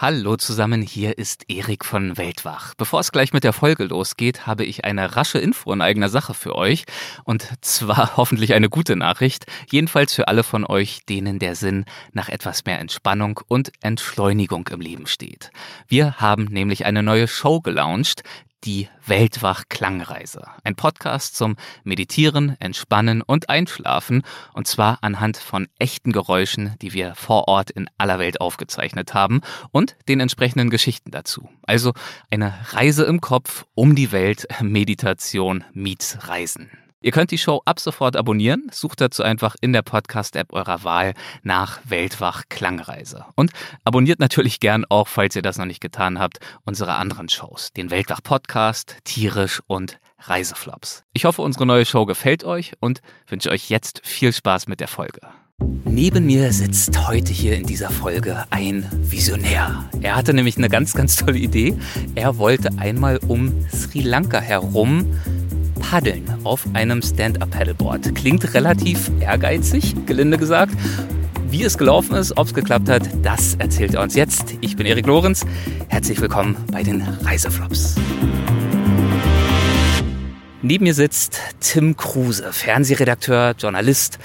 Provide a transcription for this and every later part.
Hallo zusammen, hier ist Erik von Weltwach. Bevor es gleich mit der Folge losgeht, habe ich eine rasche Info in eigener Sache für euch. Und zwar hoffentlich eine gute Nachricht. Jedenfalls für alle von euch, denen der Sinn nach etwas mehr Entspannung und Entschleunigung im Leben steht. Wir haben nämlich eine neue Show gelauncht, die Weltwach Klangreise. Ein Podcast zum Meditieren, Entspannen und Einschlafen. Und zwar anhand von echten Geräuschen, die wir vor Ort in aller Welt aufgezeichnet haben und den entsprechenden Geschichten dazu. Also eine Reise im Kopf um die Welt, Meditation meets Reisen. Ihr könnt die Show ab sofort abonnieren. Sucht dazu einfach in der Podcast-App eurer Wahl nach Weltwach Klangreise. Und abonniert natürlich gern auch, falls ihr das noch nicht getan habt, unsere anderen Shows. Den Weltwach Podcast, Tierisch und Reiseflops. Ich hoffe, unsere neue Show gefällt euch und wünsche euch jetzt viel Spaß mit der Folge. Neben mir sitzt heute hier in dieser Folge ein Visionär. Er hatte nämlich eine ganz, ganz tolle Idee. Er wollte einmal um Sri Lanka herum Paddeln auf einem Stand-Up-Paddleboard. Klingt relativ ehrgeizig, gelinde gesagt. Wie es gelaufen ist, ob es geklappt hat, das erzählt er uns jetzt. Ich bin Erik Lorenz. Herzlich willkommen bei den Reiseflops. Neben mir sitzt Tim Kruse, Fernsehredakteur, Journalist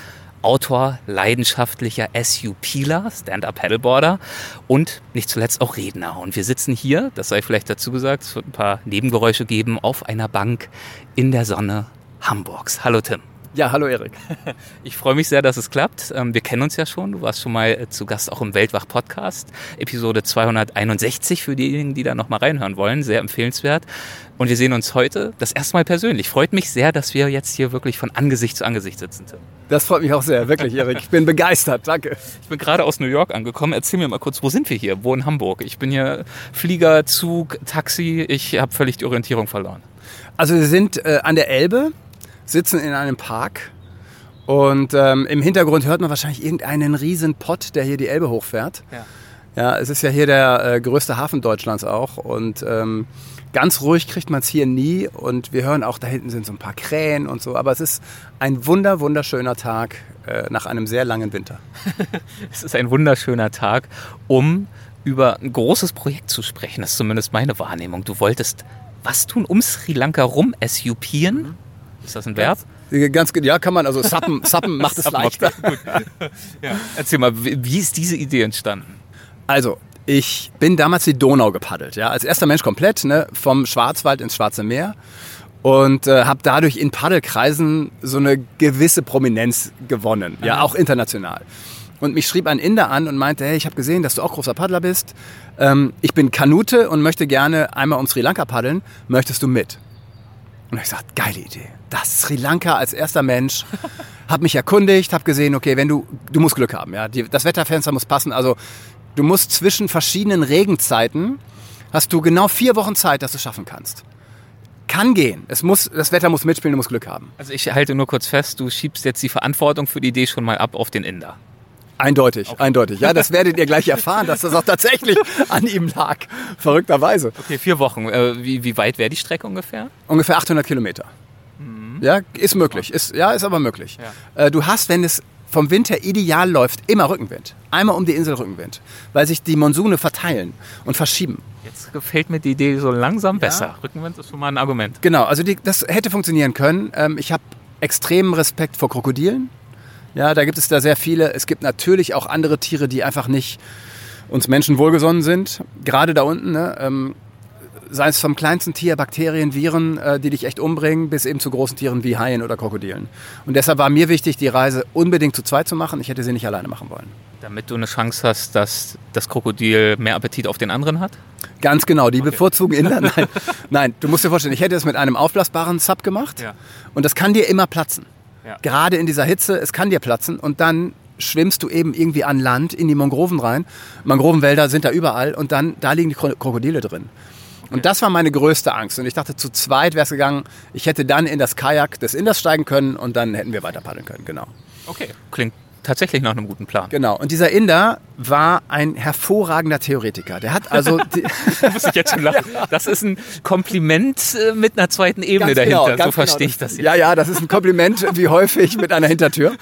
Autor, leidenschaftlicher SUPler, Stand-Up-Paddleboarder und nicht zuletzt auch Redner. Und wir sitzen hier, das sei vielleicht dazu gesagt, es wird ein paar Nebengeräusche geben, auf einer Bank in der Sonne Hamburgs. Hallo Tim. Ja, hallo Erik. Ich freue mich sehr, dass es klappt. Ähm, wir kennen uns ja schon. Du warst schon mal äh, zu Gast auch im Weltwach-Podcast. Episode 261 für diejenigen, die da nochmal reinhören wollen. Sehr empfehlenswert. Und wir sehen uns heute das erste Mal persönlich. Freut mich sehr, dass wir jetzt hier wirklich von Angesicht zu Angesicht sitzen. Tim. Das freut mich auch sehr, wirklich, Erik. Ich bin begeistert. Danke. Ich bin gerade aus New York angekommen. Erzähl mir mal kurz, wo sind wir hier? Wo in Hamburg? Ich bin hier Flieger, Zug, Taxi. Ich habe völlig die Orientierung verloren. Also wir sind äh, an der Elbe sitzen in einem Park und ähm, im Hintergrund hört man wahrscheinlich irgendeinen riesen Pott, der hier die Elbe hochfährt. Ja, ja es ist ja hier der äh, größte Hafen Deutschlands auch und ähm, ganz ruhig kriegt man es hier nie und wir hören auch, da hinten sind so ein paar Krähen und so, aber es ist ein wunder, wunderschöner Tag äh, nach einem sehr langen Winter. es ist ein wunderschöner Tag, um über ein großes Projekt zu sprechen. Das ist zumindest meine Wahrnehmung. Du wolltest was tun um Sri Lanka rum, SUPieren? Mhm. Ist das ein Verb? Ganz, ja, kann man. Also Sappen, Sappen macht es leichter. ja. Erzähl mal, wie ist diese Idee entstanden? Also, ich bin damals die Donau gepaddelt. Ja, als erster Mensch komplett, ne, vom Schwarzwald ins Schwarze Meer und äh, habe dadurch in Paddelkreisen so eine gewisse Prominenz gewonnen, ja, auch international. Und mich schrieb ein Inder an und meinte, hey, ich habe gesehen, dass du auch großer Paddler bist. Ähm, ich bin Kanute und möchte gerne einmal um Sri Lanka paddeln. Möchtest du mit? Und ich gesagt, geile Idee. Das Sri Lanka als erster Mensch. Hab mich erkundigt, hab gesehen, okay, wenn du, du musst Glück haben, ja. Die, das Wetterfenster muss passen. Also du musst zwischen verschiedenen Regenzeiten hast du genau vier Wochen Zeit, dass du es schaffen kannst. Kann gehen. Es muss, das Wetter muss mitspielen, du musst Glück haben. Also ich halte nur kurz fest, du schiebst jetzt die Verantwortung für die Idee schon mal ab auf den Inder. Eindeutig, okay. eindeutig. Ja, das werdet ihr gleich erfahren, dass das auch tatsächlich an ihm lag. Verrückterweise. Okay, vier Wochen. Äh, wie, wie weit wäre die Strecke ungefähr? Ungefähr 800 Kilometer. Mhm. Ja, ist möglich. Ist, ja, ist aber möglich. Ja. Äh, du hast, wenn es vom Winter ideal läuft, immer Rückenwind. Einmal um die Insel Rückenwind. Weil sich die Monsune verteilen und verschieben. Jetzt gefällt mir die Idee so langsam ja. besser. Rückenwind ist schon mal ein Argument. Genau, also die, das hätte funktionieren können. Ähm, ich habe extremen Respekt vor Krokodilen. Ja, da gibt es da sehr viele. Es gibt natürlich auch andere Tiere, die einfach nicht uns Menschen wohlgesonnen sind. Gerade da unten, ne? ähm, sei es vom kleinsten Tier, Bakterien, Viren, äh, die dich echt umbringen, bis eben zu großen Tieren wie Haien oder Krokodilen. Und deshalb war mir wichtig, die Reise unbedingt zu zweit zu machen. Ich hätte sie nicht alleine machen wollen. Damit du eine Chance hast, dass das Krokodil mehr Appetit auf den anderen hat? Ganz genau, die okay. bevorzugen Inder. Nein, nein, du musst dir vorstellen, ich hätte es mit einem aufblasbaren Sub gemacht ja. und das kann dir immer platzen. Ja. Gerade in dieser Hitze, es kann dir platzen und dann schwimmst du eben irgendwie an Land in die Mangroven rein. Mangrovenwälder sind da überall und dann, da liegen die Krokodile drin. Okay. Und das war meine größte Angst. Und ich dachte, zu zweit wäre es gegangen, ich hätte dann in das Kajak des Inders steigen können und dann hätten wir weiter paddeln können, genau. Okay, klingt tatsächlich nach einem guten Plan. Genau. Und dieser Inder war ein hervorragender Theoretiker. Der hat also. muss ich jetzt schon lachen. Das ist ein Kompliment äh, mit einer zweiten Ebene ganz dahinter. Genau, so verstehe genau. ich das jetzt. Ja, ja, das ist ein Kompliment wie häufig mit einer Hintertür.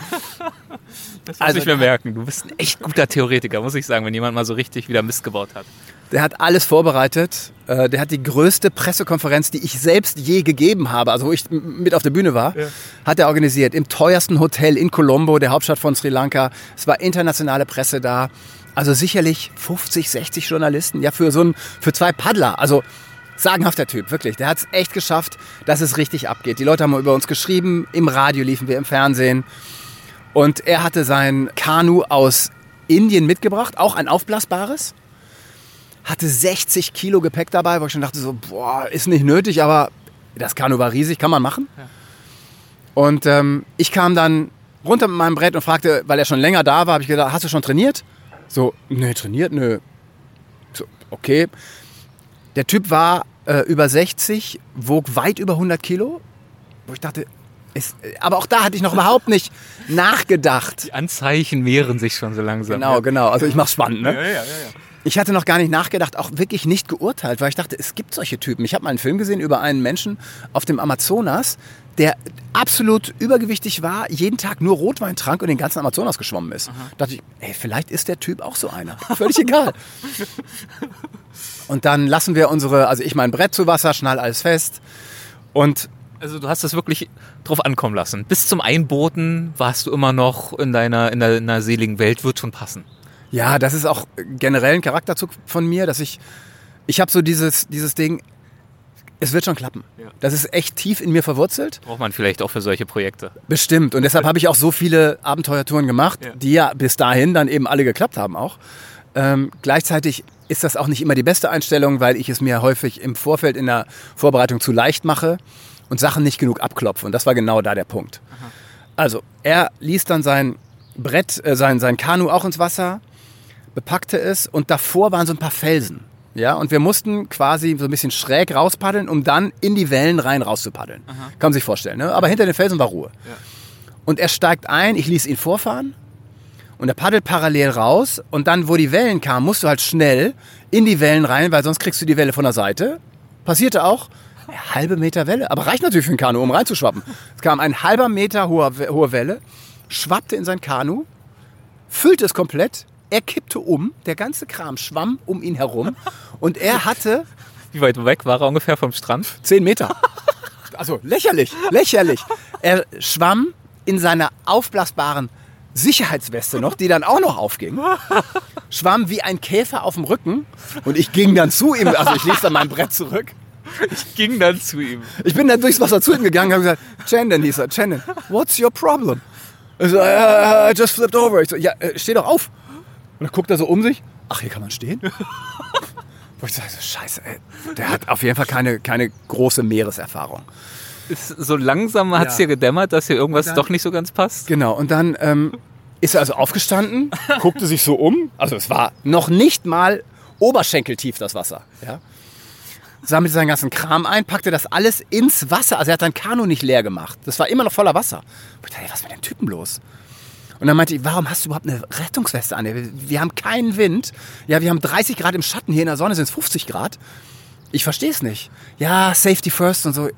Das muss also, ich mir merken. Du bist ein echt guter Theoretiker, muss ich sagen, wenn jemand mal so richtig wieder Mist gebaut hat. Der hat alles vorbereitet. Äh, der hat die größte Pressekonferenz, die ich selbst je gegeben habe, also wo ich mit auf der Bühne war, ja. hat er organisiert. Im teuersten Hotel in Colombo, der Hauptstadt von Sri Lanka. Es war internationale Presse da. Also sicherlich 50, 60 Journalisten. Ja, für so ein, für zwei Paddler. Also sagenhafter Typ, wirklich. Der hat es echt geschafft, dass es richtig abgeht. Die Leute haben über uns geschrieben. Im Radio liefen wir, im Fernsehen. Und er hatte sein Kanu aus Indien mitgebracht, auch ein aufblasbares hatte 60 Kilo Gepäck dabei, wo ich schon dachte so, boah, ist nicht nötig, aber das Kanu war riesig, kann man machen. Ja. Und ähm, ich kam dann runter mit meinem Brett und fragte, weil er schon länger da war, habe ich gesagt, hast du schon trainiert? So, nö, trainiert, nö. So, okay. Der Typ war äh, über 60, wog weit über 100 Kilo, wo ich dachte, ist, aber auch da hatte ich noch überhaupt nicht nachgedacht. Die Anzeichen mehren sich schon so langsam. Genau, ja. genau. Also ich mach's spannend, ne? Ja, ja, ja, ja. Ich hatte noch gar nicht nachgedacht, auch wirklich nicht geurteilt, weil ich dachte, es gibt solche Typen. Ich habe mal einen Film gesehen über einen Menschen auf dem Amazonas, der absolut übergewichtig war, jeden Tag nur Rotwein trank und den ganzen Amazonas geschwommen ist. Aha. Da dachte ich, ey, vielleicht ist der Typ auch so einer. Völlig egal. Und dann lassen wir unsere, also ich mein Brett zu Wasser, schnall alles fest und also du hast das wirklich drauf ankommen lassen. Bis zum Einbooten warst du immer noch in deiner, in der, in der seligen Welt, wird schon passen. Ja, das ist auch generell ein Charakterzug von mir, dass ich, ich habe so dieses, dieses Ding, es wird schon klappen. Ja. Das ist echt tief in mir verwurzelt. Braucht man vielleicht auch für solche Projekte. Bestimmt. Und deshalb habe ich auch so viele Abenteuertouren gemacht, ja. die ja bis dahin dann eben alle geklappt haben auch. Ähm, gleichzeitig ist das auch nicht immer die beste Einstellung, weil ich es mir häufig im Vorfeld in der Vorbereitung zu leicht mache und Sachen nicht genug abklopfe. Und das war genau da der Punkt. Aha. Also, er ließ dann sein Brett, äh, sein, sein Kanu auch ins Wasser bepackte es und davor waren so ein paar Felsen. Ja, und wir mussten quasi so ein bisschen schräg rauspaddeln, um dann in die Wellen rein rauszupaddeln. Aha. Kann man sich vorstellen, ne? Aber hinter den Felsen war Ruhe. Ja. Und er steigt ein, ich ließ ihn vorfahren und er paddelt parallel raus und dann, wo die Wellen kamen, musst du halt schnell in die Wellen rein, weil sonst kriegst du die Welle von der Seite. Passierte auch. Halbe Meter Welle, aber reicht natürlich für ein Kanu, um reinzuschwappen. Es kam ein halber Meter hohe, hohe Welle, schwappte in sein Kanu, füllte es komplett, er kippte um, der ganze Kram schwamm um ihn herum und er hatte... Wie weit weg war er ungefähr vom Strand? Zehn Meter. Also lächerlich, lächerlich. Er schwamm in seiner aufblasbaren Sicherheitsweste noch, die dann auch noch aufging. Schwamm wie ein Käfer auf dem Rücken und ich ging dann zu ihm, also ich ließ dann mein Brett zurück. Ich ging dann zu ihm. Ich bin dann durchs Wasser zu ihm gegangen und habe gesagt, Chandon, hieß er, Chandon, what's your problem? Ich so, I just flipped over. Ich so, ja, äh, steh doch auf. Und dann guckt er so um sich. Ach, hier kann man stehen? Wo ich sage, scheiße, ey, der hat auf jeden Fall keine, keine große Meereserfahrung. so langsam hat es ja. dir gedämmert, dass hier irgendwas dann, doch nicht so ganz passt. Genau, und dann ähm, ist er also aufgestanden, guckte sich so um. Also es war noch nicht mal oberschenkeltief das Wasser. Ja? Sammelte seinen ganzen Kram ein, packte das alles ins Wasser. Also er hat sein Kanu nicht leer gemacht. Das war immer noch voller Wasser. Ich dachte, was ist mit dem Typen los? Und dann meinte ich, warum hast du überhaupt eine Rettungsweste an? Wir haben keinen Wind. Ja, wir haben 30 Grad im Schatten. Hier in der Sonne sind es 50 Grad. Ich verstehe es nicht. Ja, Safety first und so. Und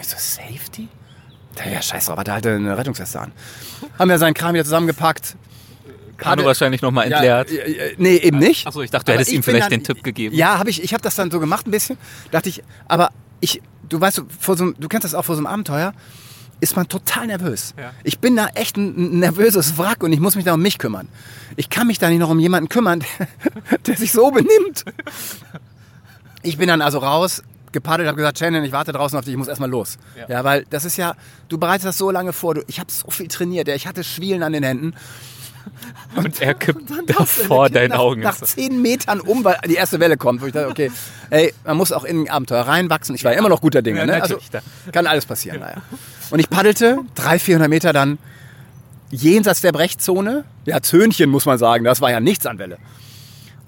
ich so, Safety? Ja, scheiß drauf, hat er halt eine Rettungsweste an. Haben wir seinen Kram wieder zusammengepackt. Kanu wahrscheinlich nochmal entleert. Ja, nee, eben nicht. Achso, ich dachte, du hättest ihm vielleicht dann, den Tipp gegeben. Ja, habe ich. Ich habe das dann so gemacht ein bisschen. Dachte ich, aber ich, du weißt, vor so, du kennst das auch vor so einem Abenteuer ist man total nervös. Ja. Ich bin da echt ein nervöses Wrack und ich muss mich da um mich kümmern. Ich kann mich da nicht noch um jemanden kümmern, der sich so benimmt. Ich bin dann also raus, gepaddelt, habe gesagt, Shannon, ich warte draußen auf dich, ich muss erstmal los. Ja. ja. weil das ist ja, du bereitest das so lange vor, du, ich habe so viel trainiert, ich hatte Schwielen an den Händen. Und, und er kippt und vor deinen nach, Augen. Nach zehn Metern um, weil die erste Welle kommt, wo ich dachte, okay, ey, man muss auch in ein Abenteuer reinwachsen. Ich war ja immer noch guter Dinge. Ja, ne? Also kann alles passieren. Naja. Und ich paddelte 300, 400 Meter dann jenseits der Brechzone. Ja, Zöhnchen muss man sagen, das war ja nichts an Welle.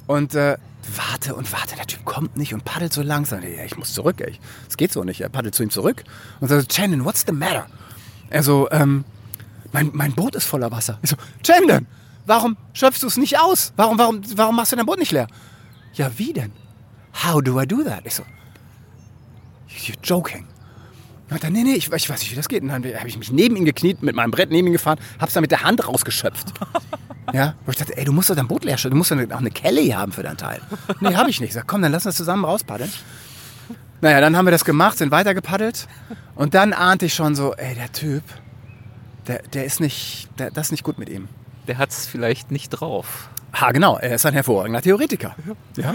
Und äh, warte und warte, der Typ kommt nicht und paddelt so langsam. Ja, ich muss zurück, ey. Es geht so nicht. Er paddelt zu ihm zurück und sagt, Chandon, what's the matter? Er so, ähm, mein, mein Boot ist voller Wasser. Ich so, Chandon, warum schöpfst du es nicht aus? Warum, warum, warum machst du dein Boot nicht leer? Ja, wie denn? How do I do that? Ich so, you're joking. Und dann, nee, nee, ich, ich weiß nicht, wie das geht. Und dann habe ich mich neben ihn gekniet, mit meinem Brett neben ihn gefahren, hab's dann mit der Hand rausgeschöpft. ja, wo ich dachte, ey, du musst doch dein Boot leer stellen, du musst doch auch eine Kelly haben für dein Teil. Nee, habe ich nicht. Ich sag, komm, dann lass uns zusammen rauspaddeln. Naja, dann haben wir das gemacht, sind weiter gepaddelt. Und dann ahnte ich schon so, ey, der Typ, der, der ist nicht, der, das ist nicht gut mit ihm. Der hat's vielleicht nicht drauf. Ha, genau, er ist ein hervorragender Theoretiker. Ja.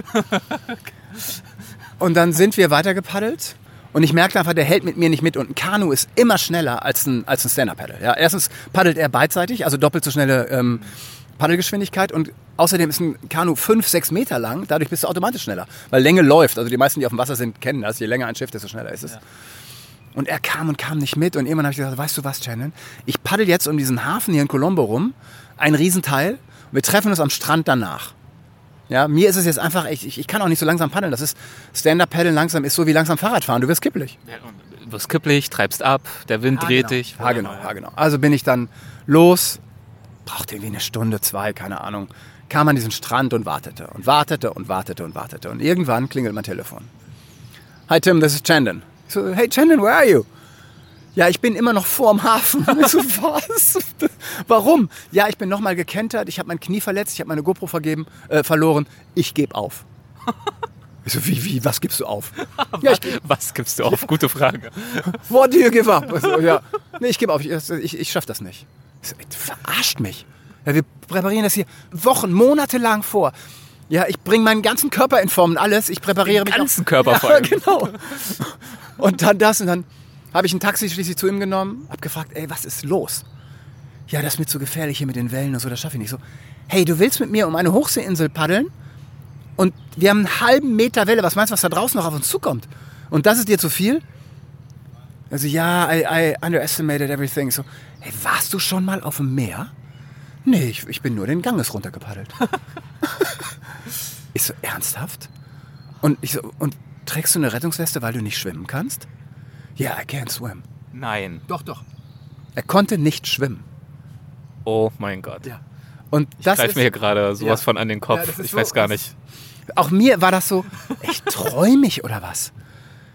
Und dann sind wir weiter gepaddelt. Und ich merkte einfach, der hält mit mir nicht mit. Und ein Kanu ist immer schneller als ein, als ein Stand-Up-Paddle. Ja, erstens paddelt er beidseitig, also doppelt so schnelle ähm, Paddelgeschwindigkeit. Und außerdem ist ein Kanu fünf, sechs Meter lang. Dadurch bist du automatisch schneller. Weil Länge läuft. Also die meisten, die auf dem Wasser sind, kennen das. Je länger ein Schiff, desto schneller ist es. Ja. Und er kam und kam nicht mit. Und irgendwann habe ich gesagt, weißt du was, Shannon? Ich paddel jetzt um diesen Hafen hier in Colombo rum. Ein Riesenteil. Wir treffen uns am Strand danach. Ja, mir ist es jetzt einfach, ich, ich kann auch nicht so langsam paddeln. Das ist Stand-Up-Paddeln langsam ist so wie langsam Fahrradfahren. Du wirst kippelig. Ja, du wirst kippelig, treibst ab, der Wind ha, dreht genau. dich. Ja, genau, ja, genau. Also bin ich dann los, brauchte irgendwie eine Stunde, zwei, keine Ahnung, kam an diesen Strand und wartete und wartete und wartete und wartete. Und irgendwann klingelt mein Telefon. Hi Tim, this is Chandon. Ich so, hey Chandon, where are you? Ja, ich bin immer noch vorm Hafen. So, was? Warum? Ja, ich bin nochmal gekentert, ich habe mein Knie verletzt, ich habe meine GoPro vergeben, äh, verloren. Ich gebe auf. Ich so, wie, wie, was gibst du auf? ja, ich, was gibst du auf? Gute Frage. What do you give up? So, ja. Nee, ich gebe auf, ich, ich, ich schaffe das nicht. Ich so, verarscht mich. Ja, wir präparieren das hier Wochen, Monate lang vor. Ja, ich bringe meinen ganzen Körper in Form und alles. Ich präpariere Den mich. ganzen Körper ja, vor allem. genau. Und dann das und dann habe ich ein Taxi schließlich zu ihm genommen, habe gefragt, ey, was ist los? Ja, das ist mir zu gefährlich hier mit den Wellen und so, das schaffe ich nicht so. Hey, du willst mit mir um eine Hochseeinsel paddeln und wir haben einen halben Meter Welle, was meinst du, was da draußen noch auf uns zukommt? Und das ist dir zu viel? Also ja, I, I underestimated everything. So, hey, warst du schon mal auf dem Meer? Nee, ich, ich bin nur den Ganges runtergepaddelt. ich so, ernsthaft? Und ich so, und trägst du eine Rettungsweste, weil du nicht schwimmen kannst? Ja, yeah, I can't swim. Nein. Doch, doch. Er konnte nicht schwimmen. Oh mein Gott. Ja. Und Ich das greife mir hier gerade sowas Ja. von an den Ja, Kopf. ist ich so- weiß gar nicht. auch mir war das so, echt träumig oder was?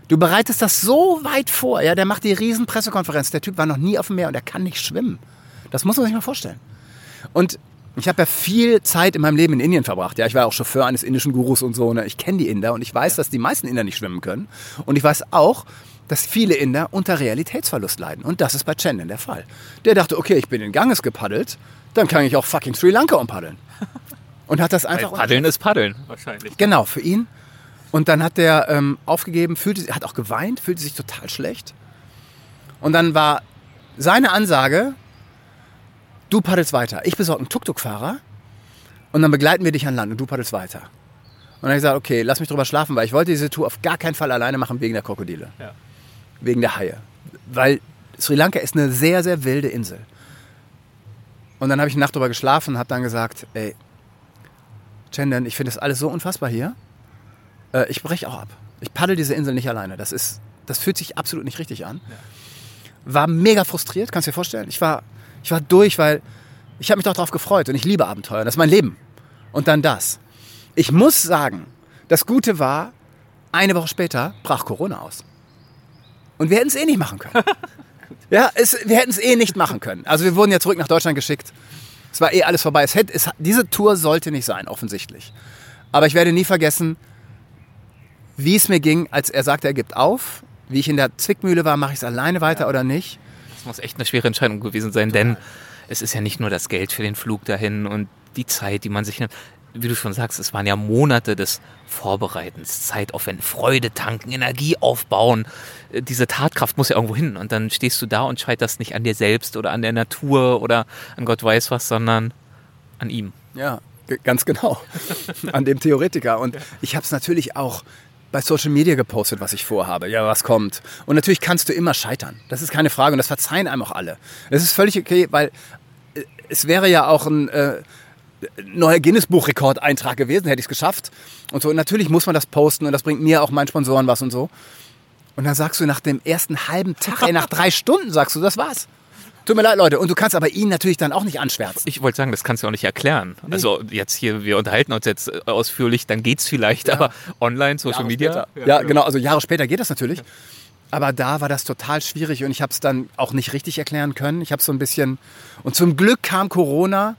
Du bereitest das so weit vor, ja, der macht die riesen Pressekonferenz. Der Typ war noch nie auf dem Meer und er kann nicht schwimmen. Das muss man sich mal vorstellen. Und ich habe ja viel Zeit in meinem Leben in Indien verbracht. Ja, ich war auch Chauffeur eines indischen Gurus und so. Ne? Ich kenne die Inder und ich weiß, dass die meisten Inder nicht schwimmen können. Und ich weiß auch, dass viele Inder unter Realitätsverlust leiden. Und das ist bei Chandon der Fall. Der dachte, okay, ich bin in Ganges gepaddelt, dann kann ich auch fucking Sri Lanka umpaddeln. Und hat das Weil einfach Paddeln ist Paddeln. Wahrscheinlich. Genau, für ihn. Und dann hat der ähm, aufgegeben, fühlte, hat auch geweint, fühlte sich total schlecht. Und dann war seine Ansage, du paddelst weiter. Ich besorge einen Tuk-Tuk-Fahrer und dann begleiten wir dich an Land und du paddelst weiter. Und dann habe ich gesagt, okay, lass mich drüber schlafen, weil ich wollte diese Tour auf gar keinen Fall alleine machen wegen der Krokodile. Ja. Wegen der Haie. Weil Sri Lanka ist eine sehr, sehr wilde Insel. Und dann habe ich eine Nacht drüber geschlafen und habe dann gesagt, ey, Chandon, ich finde das alles so unfassbar hier. Äh, ich breche auch ab. Ich paddel diese Insel nicht alleine. Das ist, das fühlt sich absolut nicht richtig an. War mega frustriert, kannst du dir vorstellen. Ich war, ich war durch, weil ich habe mich doch darauf gefreut und ich liebe Abenteuer. Das ist mein Leben. Und dann das. Ich muss sagen, das Gute war, eine Woche später brach Corona aus. Und wir hätten es eh nicht machen können. ja, es, wir hätten es eh nicht machen können. Also wir wurden ja zurück nach Deutschland geschickt. Es war eh alles vorbei. Es hätte, es, diese Tour sollte nicht sein, offensichtlich. Aber ich werde nie vergessen, wie es mir ging, als er sagte, er gibt auf. Wie ich in der Zwickmühle war, mache ich es alleine weiter oder nicht. Das muss echt eine schwere Entscheidung gewesen sein, denn es ist ja nicht nur das Geld für den Flug dahin und die Zeit, die man sich nimmt. Wie du schon sagst, es waren ja Monate des Vorbereitens, Zeitaufwand, Freude tanken, Energie aufbauen. Äh, Diese Tatkraft muss ja irgendwo hin. Und dann stehst du da und scheiterst nicht an dir selbst oder an der Natur oder an Gott weiß was, sondern an ihm. Ja, ganz genau. An dem Theoretiker. Und ich habe es natürlich auch bei Social Media gepostet, was ich vorhabe. Ja, was kommt. Und natürlich kannst du immer scheitern. Das ist keine Frage. Und das verzeihen einem auch alle. Das ist völlig okay, weil äh, es wäre ja auch ein äh, neuer Guinness-Buch-Rekordeintrag gewesen, hätte ich es geschafft. Und so. Und natürlich muss man das posten und das bringt mir auch meinen Sponsoren was und so. Und dann sagst du nach dem ersten halben Tag, ey, nach drei Stunden sagst du, das war's. Tut mir leid, Leute. Und du kannst aber ihn natürlich dann auch nicht anschwärzen. Ich wollte sagen, das kannst du auch nicht erklären. Also jetzt hier, wir unterhalten uns jetzt äh, ausführlich, dann geht's vielleicht, aber online, Social Jahre Media. Später. Ja, genau. Also Jahre später geht das natürlich. Aber da war das total schwierig und ich habe es dann auch nicht richtig erklären können. Ich habe so ein bisschen und zum Glück kam Corona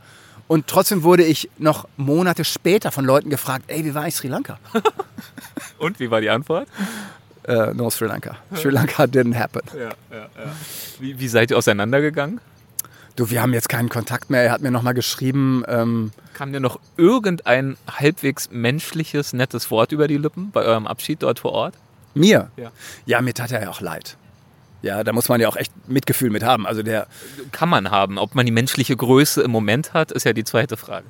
und trotzdem wurde ich noch Monate später von Leuten gefragt, ey, wie war ich Sri Lanka? und wie war die Antwort? Uh, no Sri Lanka. Sri Lanka didn't happen. Ja, ja, ja. Wie, wie, seid ihr auseinandergegangen? Du, wir haben jetzt keinen Kontakt mehr. Er hat mir nochmal geschrieben. Ähm, Kam dir noch irgendein halbwegs menschliches, nettes Wort über die Lippen bei eurem Abschied dort vor Ort? Mir? Ja. Ja, mir tat er ja auch leid. Ja, da muss man ja auch echt Mitgefühl mit haben. Also der kann man haben. Ob man die menschliche Größe im Moment hat, ist ja die zweite Frage.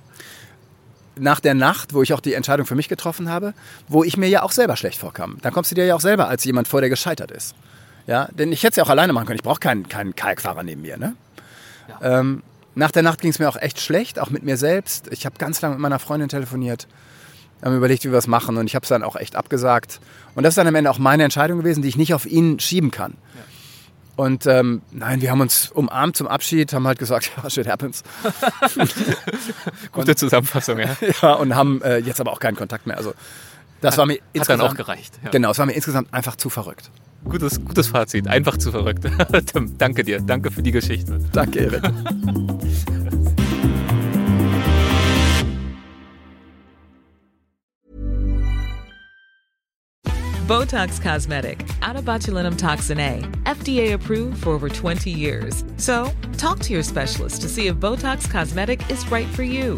Nach der Nacht, wo ich auch die Entscheidung für mich getroffen habe, wo ich mir ja auch selber schlecht vorkam, dann kommst du dir ja auch selber als jemand vor, der gescheitert ist. Ja, denn ich hätte es ja auch alleine machen können. Ich brauche keinen, keinen Kajakfahrer neben mir. Ne? Ja. Ähm, nach der Nacht ging es mir auch echt schlecht, auch mit mir selbst. Ich habe ganz lange mit meiner Freundin telefoniert haben überlegt, wie wir es machen und ich habe es dann auch echt abgesagt. Und das ist dann am Ende auch meine Entscheidung gewesen, die ich nicht auf ihn schieben kann. Ja. Und ähm, nein, wir haben uns umarmt zum Abschied, haben halt gesagt, ja, shit happens. Gute und, Zusammenfassung, ja. ja, und haben äh, jetzt aber auch keinen Kontakt mehr. Also das hat, war mir hat insgesamt dann auch gereicht. Ja. Genau, es war mir insgesamt einfach zu verrückt. Gutes, gutes Fazit, einfach zu verrückt. Tim, danke dir, danke für die Geschichte. Danke, Erik. Botox Cosmetic, out of botulinum toxin A, FDA approved for over 20 years. So, talk to your specialist to see if Botox Cosmetic is right for you.